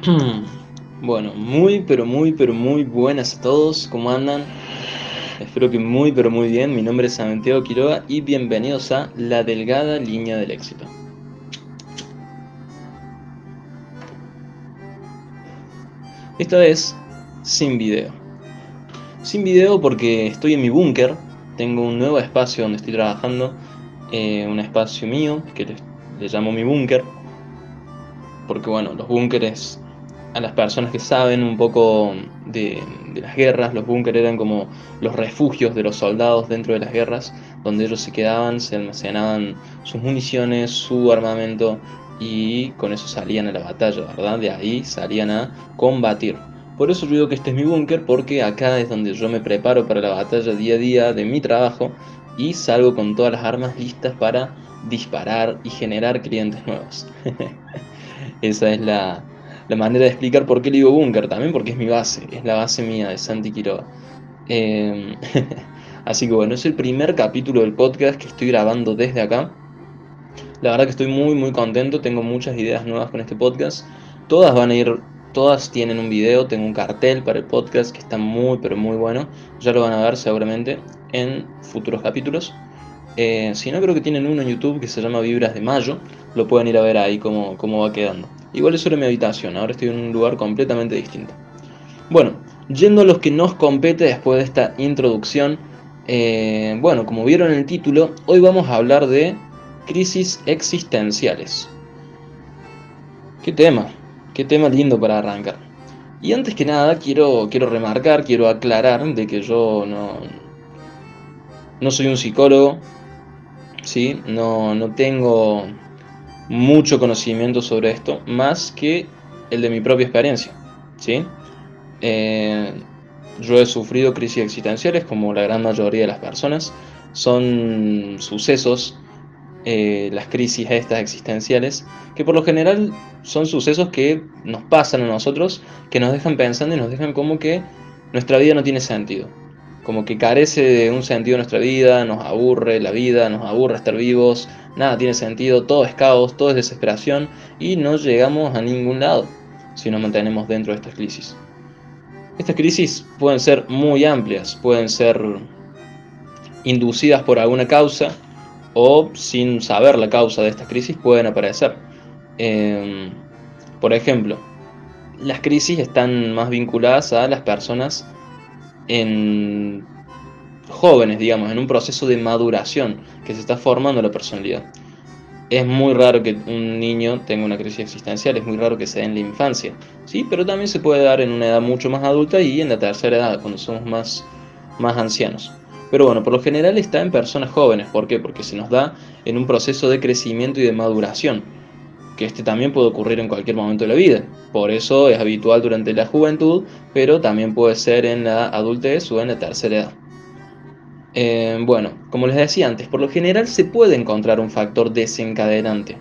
Bueno, muy pero muy pero muy buenas a todos, ¿cómo andan? Espero que muy pero muy bien, mi nombre es Santiago Quiroga y bienvenidos a La Delgada Línea del Éxito. Esta vez sin video. Sin video porque estoy en mi búnker, tengo un nuevo espacio donde estoy trabajando, eh, un espacio mío que le, le llamo mi búnker, porque bueno, los búnkeres a las personas que saben un poco de, las guerras, los búnkeres eran como los refugios de los soldados dentro de las guerras, donde ellos se quedaban, se almacenaban sus municiones, su armamento y con eso salían a la batalla, ¿verdad? De ahí salían a combatir. Por eso yo digo que este es mi búnker, porque acá es donde yo me preparo para la batalla día a día de mi trabajo y salgo con todas las armas listas para disparar y generar clientes nuevos. Esa es la, la manera de explicar por qué le digo búnker también, porque es mi base, es la base mía de Santi Quiroga. Em, así que bueno, es el primer capítulo del podcast que estoy grabando desde acá. La verdad que estoy muy muy contento, tengo muchas ideas nuevas con este podcast. Todas van a ir, todas tienen un video, tengo un cartel para el podcast que está muy pero muy bueno. Ya lo van a ver seguramente en futuros capítulos. Eh, si no, creo que tienen uno en YouTube que se llama Vibras de Mayo. Lo pueden ir a ver ahí cómo, cómo va quedando. Igual eso era mi habitación, ahora estoy en un lugar completamente distinto. Bueno, yendo a los que nos compete después de esta introducción, eh, bueno, como vieron en el título, hoy vamos a hablar de crisis existenciales. Qué tema, qué tema lindo para arrancar. Y antes que nada quiero, quiero remarcar, quiero aclarar de que yo no, no soy un psicólogo, ¿sí? no, no tengo mucho conocimiento sobre esto, más que el de mi propia experiencia. ¿sí? Eh, yo he sufrido crisis existenciales como la gran mayoría de las personas. Son sucesos, eh, las crisis estas existenciales, que por lo general son sucesos que nos pasan a nosotros, que nos dejan pensando y nos dejan como que nuestra vida no tiene sentido. Como que carece de un sentido nuestra vida, nos aburre la vida, nos aburre estar vivos, nada tiene sentido, todo es caos, todo es desesperación y no llegamos a ningún lado si nos mantenemos dentro de estas crisis. Estas crisis pueden ser muy amplias, pueden ser inducidas por alguna causa o sin saber la causa de estas crisis pueden aparecer. Em, por ejemplo, las crisis están más vinculadas a las personas en jóvenes, digamos, en un proceso de maduración que se está formando la personalidad. Es muy raro que un niño tenga una crisis existencial, es muy raro que se dé en la infancia, ¿sí? Pero también se puede dar en una edad mucho más adulta y en la tercera edad, cuando somos más, más ancianos. Pero bueno, por lo general está en personas jóvenes, ¿por qué? Porque se nos da en un proceso de crecimiento y de maduración, que este también puede ocurrir en cualquier momento de la vida. Por eso es habitual durante la juventud, pero también puede ser en la adultez o en la tercera edad. Eh, bueno, como les decía antes, por lo general se puede encontrar un factor desencadenante,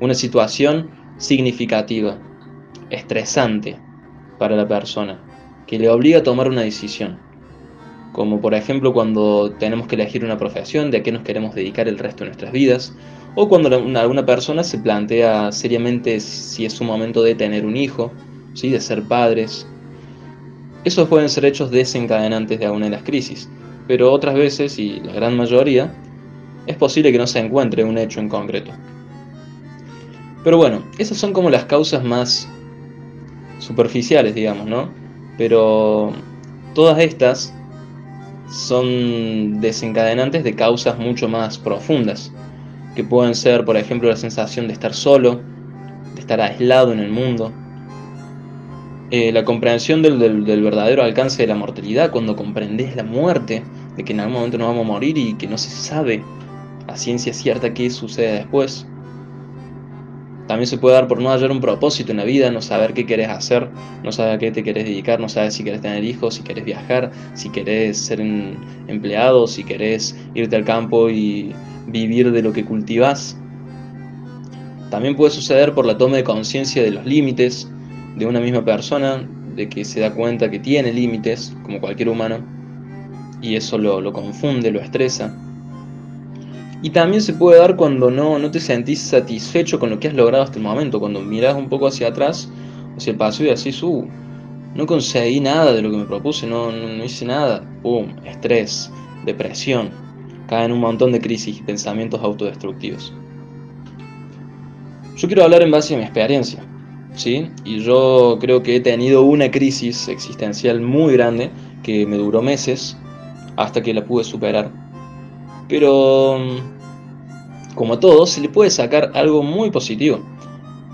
una situación significativa, estresante para la persona, que le obliga a tomar una decisión. Como por ejemplo cuando tenemos que elegir una profesión de a qué nos queremos dedicar el resto de nuestras vidas, o cuando alguna persona se plantea seriamente si es su momento de tener un hijo, ¿sí? de ser padres. Esos pueden ser hechos desencadenantes de alguna de las crisis pero otras veces, y la gran mayoría, es posible que no se encuentre un hecho en concreto. Pero bueno, esas son como las causas más superficiales, digamos, ¿no? Pero todas estas son desencadenantes de causas mucho más profundas, que pueden ser, por ejemplo, la sensación de estar solo, de estar aislado en el mundo, eh, la comprensión del, verdadero alcance de la mortalidad, cuando comprendes la muerte, de que en algún momento nos vamos a morir y que no se sabe a ciencia cierta qué sucede después. También se puede dar por no hallar un propósito en la vida, no saber qué querés hacer, no saber a qué te querés dedicar, no saber si querés tener hijos, si querés viajar, si querés ser empleado, si querés irte al campo y vivir de lo que cultivas. También puede suceder por la toma de conciencia de los límites, de una misma persona, de que se da cuenta que tiene límites, como cualquier humano, y eso lo, confunde, lo estresa. Y también se puede dar cuando no, no te sentís satisfecho con lo que has logrado hasta el momento, cuando mirás un poco hacia atrás hacia el paso y así, uh, no conseguí nada de lo que me propuse, no, no, hice nada. Pum, estrés, depresión, caen un montón de crisis y pensamientos autodestructivos. Yo quiero hablar en base a mi experiencia, ¿sí? Y yo creo que he tenido una crisis existencial muy grande que me duró meses hasta que la pude superar. Pero, como a todos, se le puede sacar algo muy positivo.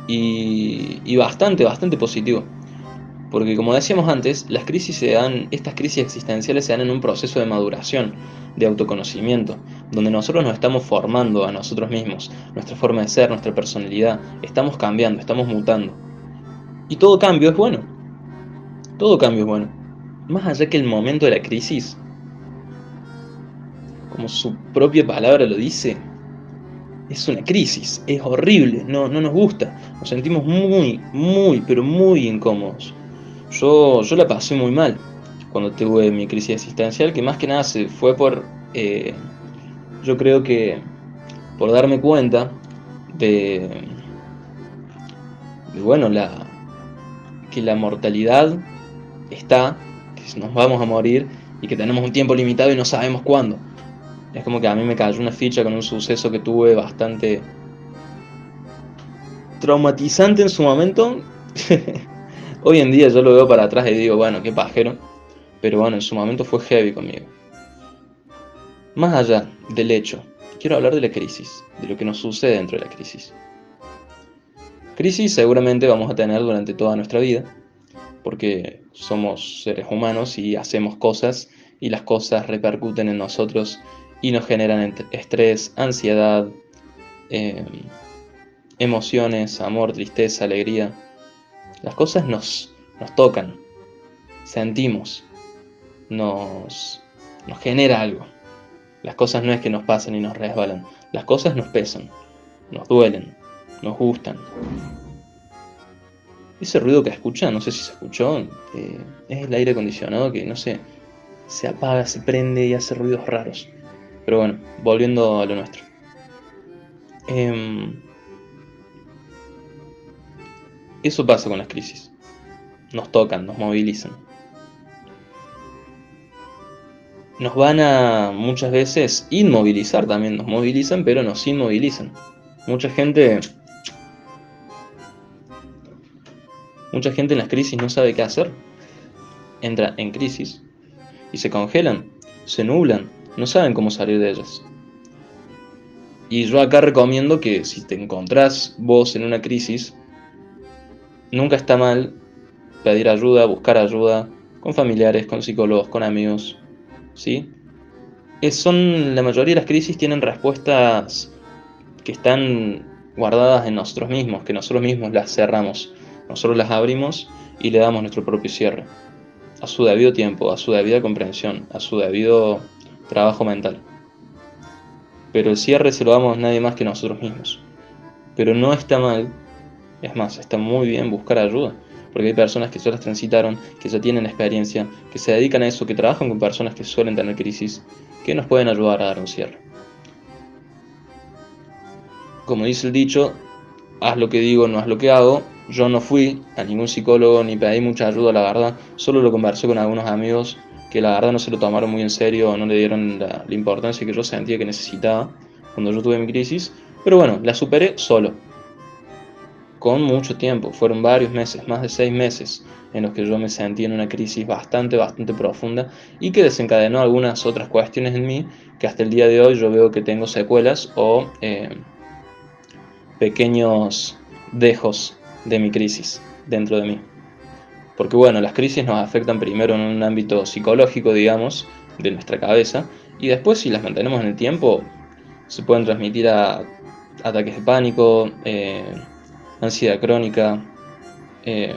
Y, y bastante, bastante positivo. Porque como decíamos antes, las crisis se dan, estas crisis existenciales se dan en un proceso de maduración, de autoconocimiento, donde nosotros nos estamos formando a nosotros mismos, nuestra forma de ser, nuestra personalidad, estamos cambiando, estamos mutando. Y todo cambio es bueno. Todo cambio es bueno. Más allá que el momento de la crisis, como su propia palabra lo dice, es una crisis, es horrible, no, no nos gusta, nos sentimos muy, muy, pero muy incómodos. Yo, yo la pasé muy mal cuando tuve mi crisis existencial, que más que nada se fue por, eh, yo creo que por darme cuenta de, de, bueno, la, que la mortalidad está, que nos vamos a morir y que tenemos un tiempo limitado y no sabemos cuándo. Es como que a mí me cayó una ficha con un suceso que tuve bastante traumatizante en su momento. Hoy en día yo lo veo para atrás y digo, bueno, qué pajero. Pero bueno, en su momento fue heavy conmigo. Más allá del hecho, quiero hablar de la crisis, de lo que nos sucede dentro de la crisis. Crisis seguramente vamos a tener durante toda nuestra vida, porque somos seres humanos y hacemos cosas y las cosas repercuten en nosotros y nos generan estrés, ansiedad, eh, emociones, amor, tristeza, alegría. Las cosas nos, nos tocan, sentimos, nos, nos genera algo. Las cosas no es que nos pasen y nos resbalan, las cosas nos pesan, nos duelen, nos gustan. Ese ruido que escuchan, no sé si se escuchó, eh, es el aire acondicionado que, no sé, se apaga, se prende y hace ruidos raros. Pero bueno, volviendo a lo nuestro. Eh, eso pasa con las crisis. Nos tocan, nos movilizan. Nos van a muchas veces inmovilizar también, nos movilizan, pero nos inmovilizan. Mucha gente... Mucha gente en las crisis no sabe qué hacer. Entra en crisis y se congelan, se nublan, no saben cómo salir de ellas. Y yo acá recomiendo que si te encontrás vos en una crisis, Nunca está mal pedir ayuda, buscar ayuda con familiares, con psicólogos, con amigos, ¿sí? son, la mayoría de las crisis tienen respuestas que están guardadas en nosotros mismos, que nosotros mismos las cerramos, nosotros las abrimos y le damos nuestro propio cierre, a su debido tiempo, a su debida comprensión, a su debido trabajo mental. Pero el cierre se lo damos nadie más que nosotros mismos. Pero no está mal es más, está muy bien buscar ayuda, porque hay personas que ya las transitaron, que ya tienen experiencia, que se dedican a eso, que trabajan con personas que suelen tener crisis, que nos pueden ayudar a dar un cierre. Como dice el dicho, haz lo que digo, no haz lo que hago. Yo no fui a ningún psicólogo ni pedí mucha ayuda, la verdad. Solo lo conversé con algunos amigos que la verdad no se lo tomaron muy en serio, no le dieron la, importancia que yo sentía que necesitaba cuando yo tuve mi crisis. Pero bueno, la superé solo con mucho tiempo, fueron varios meses, más de seis meses, en los que yo me sentí en una crisis bastante, bastante profunda y que desencadenó algunas otras cuestiones en mí que hasta el día de hoy yo veo que tengo secuelas o eh, pequeños dejos de mi crisis dentro de mí. Porque bueno, las crisis nos afectan primero en un ámbito psicológico, digamos, de nuestra cabeza, y después si las mantenemos en el tiempo, se pueden transmitir a ataques de pánico, eh, ansiedad crónica, eh,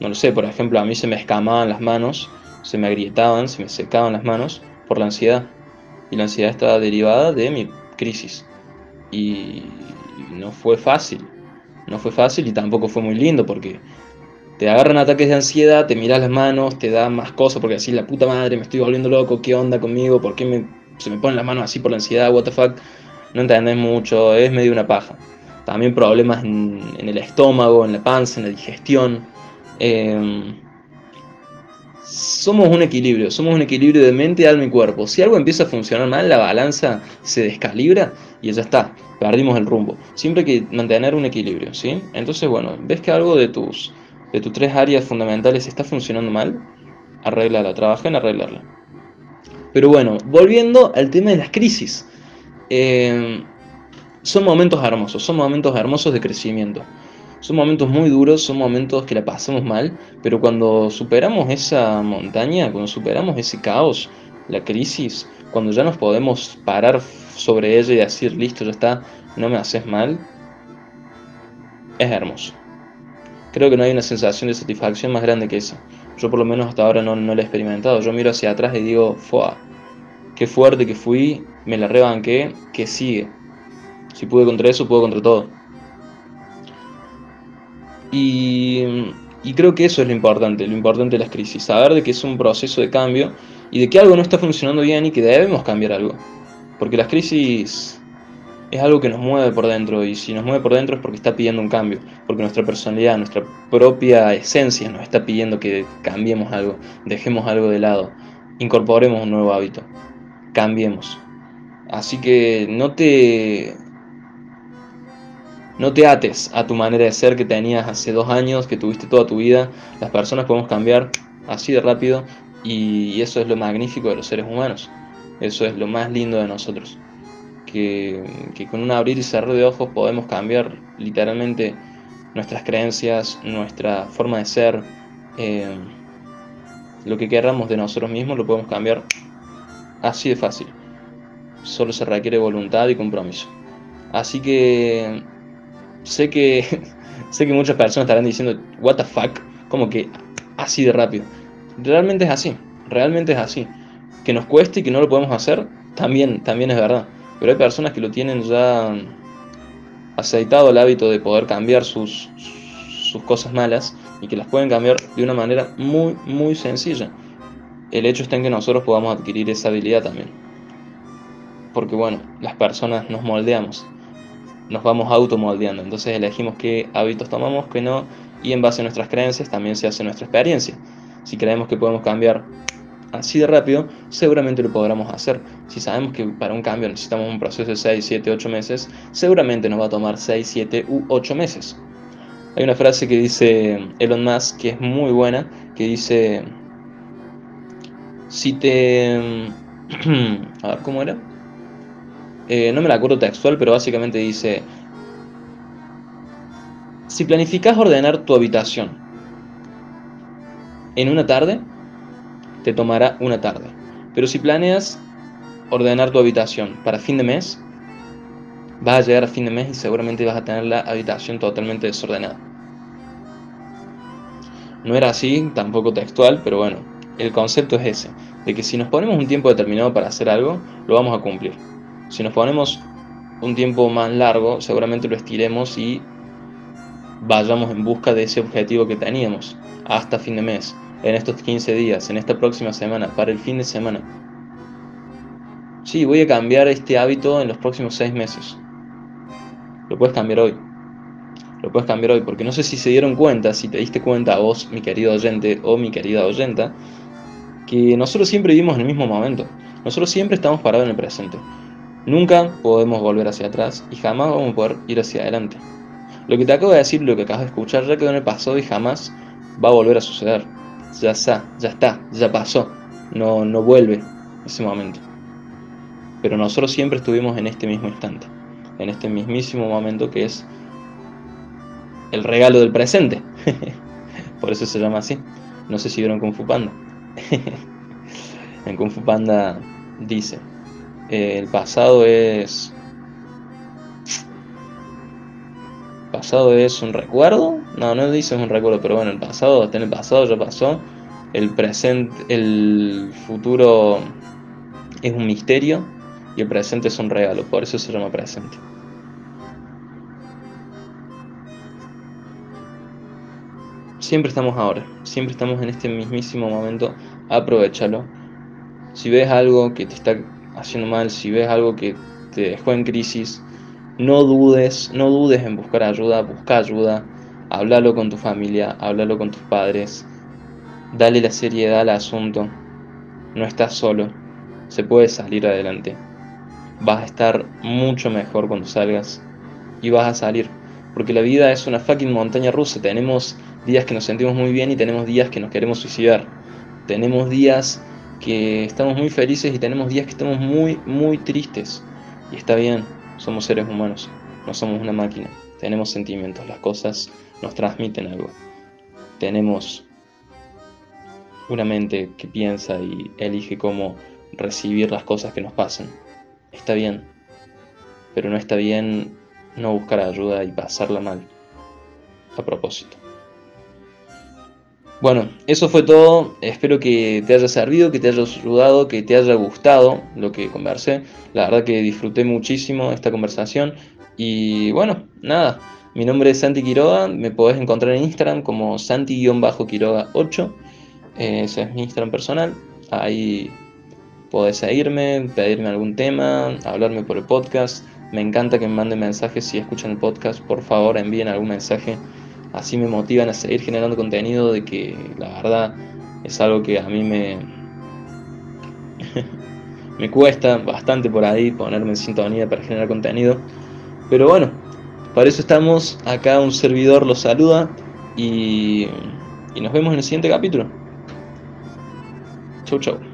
no lo sé, por ejemplo, a mí se me escamaban las manos, se me agrietaban, se me secaban las manos por la ansiedad. Y la ansiedad estaba derivada de mi crisis. Y no fue fácil. No fue fácil y tampoco fue muy lindo porque te agarran ataques de ansiedad, te miras las manos, te da más cosas porque así la puta madre, me estoy volviendo loco, ¿qué onda conmigo? ¿Por qué se me ponen las manos así por la ansiedad? ¿What the fuck? No entendés mucho, es medio una paja. también problemas en, el estómago, en la panza, en la digestión. Em, somos un equilibrio, somos un equilibrio de mente, alma y cuerpo. Si algo empieza a funcionar mal, la balanza se descalibra y ya está, perdimos el rumbo. Siempre hay que mantener un equilibrio, ¿sí? Entonces, bueno, ves que algo de tus, de tus tres áreas fundamentales está funcionando mal, arréglala, trabaja en arreglarla. Pero bueno, volviendo al tema de las crisis. Eh, son momentos hermosos, son momentos hermosos de crecimiento. Son momentos muy duros, son momentos que la pasamos mal, pero cuando superamos esa montaña, cuando superamos ese caos, la crisis, cuando ya nos podemos parar sobre ella y decir, listo, ya está, no me haces mal, es hermoso. Creo que no hay una sensación de satisfacción más grande que esa. Yo por lo menos hasta ahora no, no la he experimentado. Yo miro hacia atrás y digo, ¡fua! Qué fuerte que fui, me la rebanqué, que sigue. Si pude contra eso, puedo contra todo. Y, y, creo que eso es lo importante, lo importante de las crisis, saber de que es un proceso de cambio y de que algo no está funcionando bien y que debemos cambiar algo. Porque las crisis es algo que nos mueve por dentro y si nos mueve por dentro es porque está pidiendo un cambio, porque nuestra personalidad, nuestra propia esencia nos está pidiendo que cambiemos algo, dejemos algo de lado, incorporemos un nuevo hábito, cambiemos. Así que no te no te ates a tu manera de ser que tenías hace dos años, que tuviste toda tu vida. Las personas podemos cambiar así de rápido y eso es lo magnífico de los seres humanos. Eso es lo más lindo de nosotros. Que, con un abrir y cerrar de ojos podemos cambiar literalmente nuestras creencias, nuestra forma de ser, eh, lo que queramos de nosotros mismos lo podemos cambiar así de fácil. Solo se requiere voluntad y compromiso. Así que sé que, sé que muchas personas estarán diciendo, what the fuck, como que así de rápido. Realmente es así, realmente es así. Que nos cueste y que no lo podemos hacer, también, también es verdad. Pero hay personas que lo tienen ya aceitado el hábito de poder cambiar sus, sus cosas malas y que las pueden cambiar de una manera muy, muy sencilla. El hecho está en que nosotros podamos adquirir esa habilidad también. Porque bueno, las personas nos moldeamos nos vamos automoldeando. Entonces elegimos qué hábitos tomamos, qué no, y en base a nuestras creencias también se hace nuestra experiencia. Si creemos que podemos cambiar así de rápido, seguramente lo podremos hacer. Si sabemos que para un cambio necesitamos un proceso de 6, 7, 8 meses, seguramente nos va a tomar 6, 7 u 8 meses. Hay una frase que dice Elon Musk que es muy buena, que dice, si te... a ver, ¿cómo era? Eh, no me la acuerdo textual, pero básicamente dice, si planificas ordenar tu habitación en una tarde, te tomará una tarde. Pero si planeas ordenar tu habitación para fin de mes, vas a llegar a fin de mes y seguramente vas a tener la habitación totalmente desordenada. No era así, tampoco textual, pero bueno, el concepto es ese, de que si nos ponemos un tiempo determinado para hacer algo, lo vamos a cumplir. Si nos ponemos un tiempo más largo, seguramente lo estiremos y vayamos en busca de ese objetivo que teníamos hasta fin de mes, en estos 15 días, en esta próxima semana, para el fin de semana. Sí, voy a cambiar este hábito en los próximos 6 meses. Lo puedes cambiar hoy. Lo puedes cambiar hoy, porque no sé si se dieron cuenta, si te diste cuenta vos, mi querido oyente o mi querida oyenta, que nosotros siempre vivimos en el mismo momento. Nosotros siempre estamos parados en el presente. Nunca podemos volver hacia atrás y jamás vamos a poder ir hacia adelante. Lo que te acabo de decir, lo que acabas de escuchar, ya quedó en el pasado y jamás va a volver a suceder. Ya está, ya está, ya pasó. No, no vuelve ese momento. Pero nosotros siempre estuvimos en este mismo instante, en este mismísimo momento que es el regalo del presente. Por eso se llama así. No sé si vieron Kung Fu Panda. en Kung Fu Panda dice, el pasado es... pasado es un recuerdo. No, no dice un recuerdo, pero bueno, el pasado está en el pasado, ya pasó. El presente, el futuro es un misterio y el presente es un regalo, por eso se llama presente. Siempre estamos ahora, siempre estamos en este mismísimo momento, aprovechalo. Si ves algo que te está haciendo mal, si ves algo que te dejó en crisis, no dudes, no dudes en buscar ayuda, busca ayuda, háblalo con tu familia, háblalo con tus padres, dale la seriedad al asunto, no estás solo, se puede salir adelante, vas a estar mucho mejor cuando salgas y vas a salir, porque la vida es una fucking montaña rusa, tenemos días que nos sentimos muy bien y tenemos días que nos queremos suicidar, tenemos días que estamos muy felices y tenemos días que estamos muy, muy tristes, y está bien, somos seres humanos, no somos una máquina. Tenemos sentimientos, las cosas nos transmiten algo. Tenemos una mente que piensa y elige cómo recibir las cosas que nos pasan. Está bien, pero no está bien no buscar ayuda y pasarla mal. A propósito. Bueno, eso fue todo. Espero que te haya servido, que te haya ayudado, que te haya gustado lo que conversé. La verdad que disfruté muchísimo esta conversación. Y bueno, nada. Mi nombre es Santi Quiroga. Me podés encontrar en Instagram como Santi-Quiroga8. Ese es mi Instagram personal. Ahí podés seguirme, pedirme algún tema, hablarme por el podcast. Me encanta que me manden mensajes si escuchan el podcast. Por favor, envíen algún mensaje así me motivan a seguir generando contenido, de que la verdad es algo que a mí me, me cuesta bastante por ahí ponerme en sintonía para generar contenido. Pero bueno, para eso estamos. Acá un servidor los saluda y, y nos vemos en el siguiente capítulo. Chau, chau.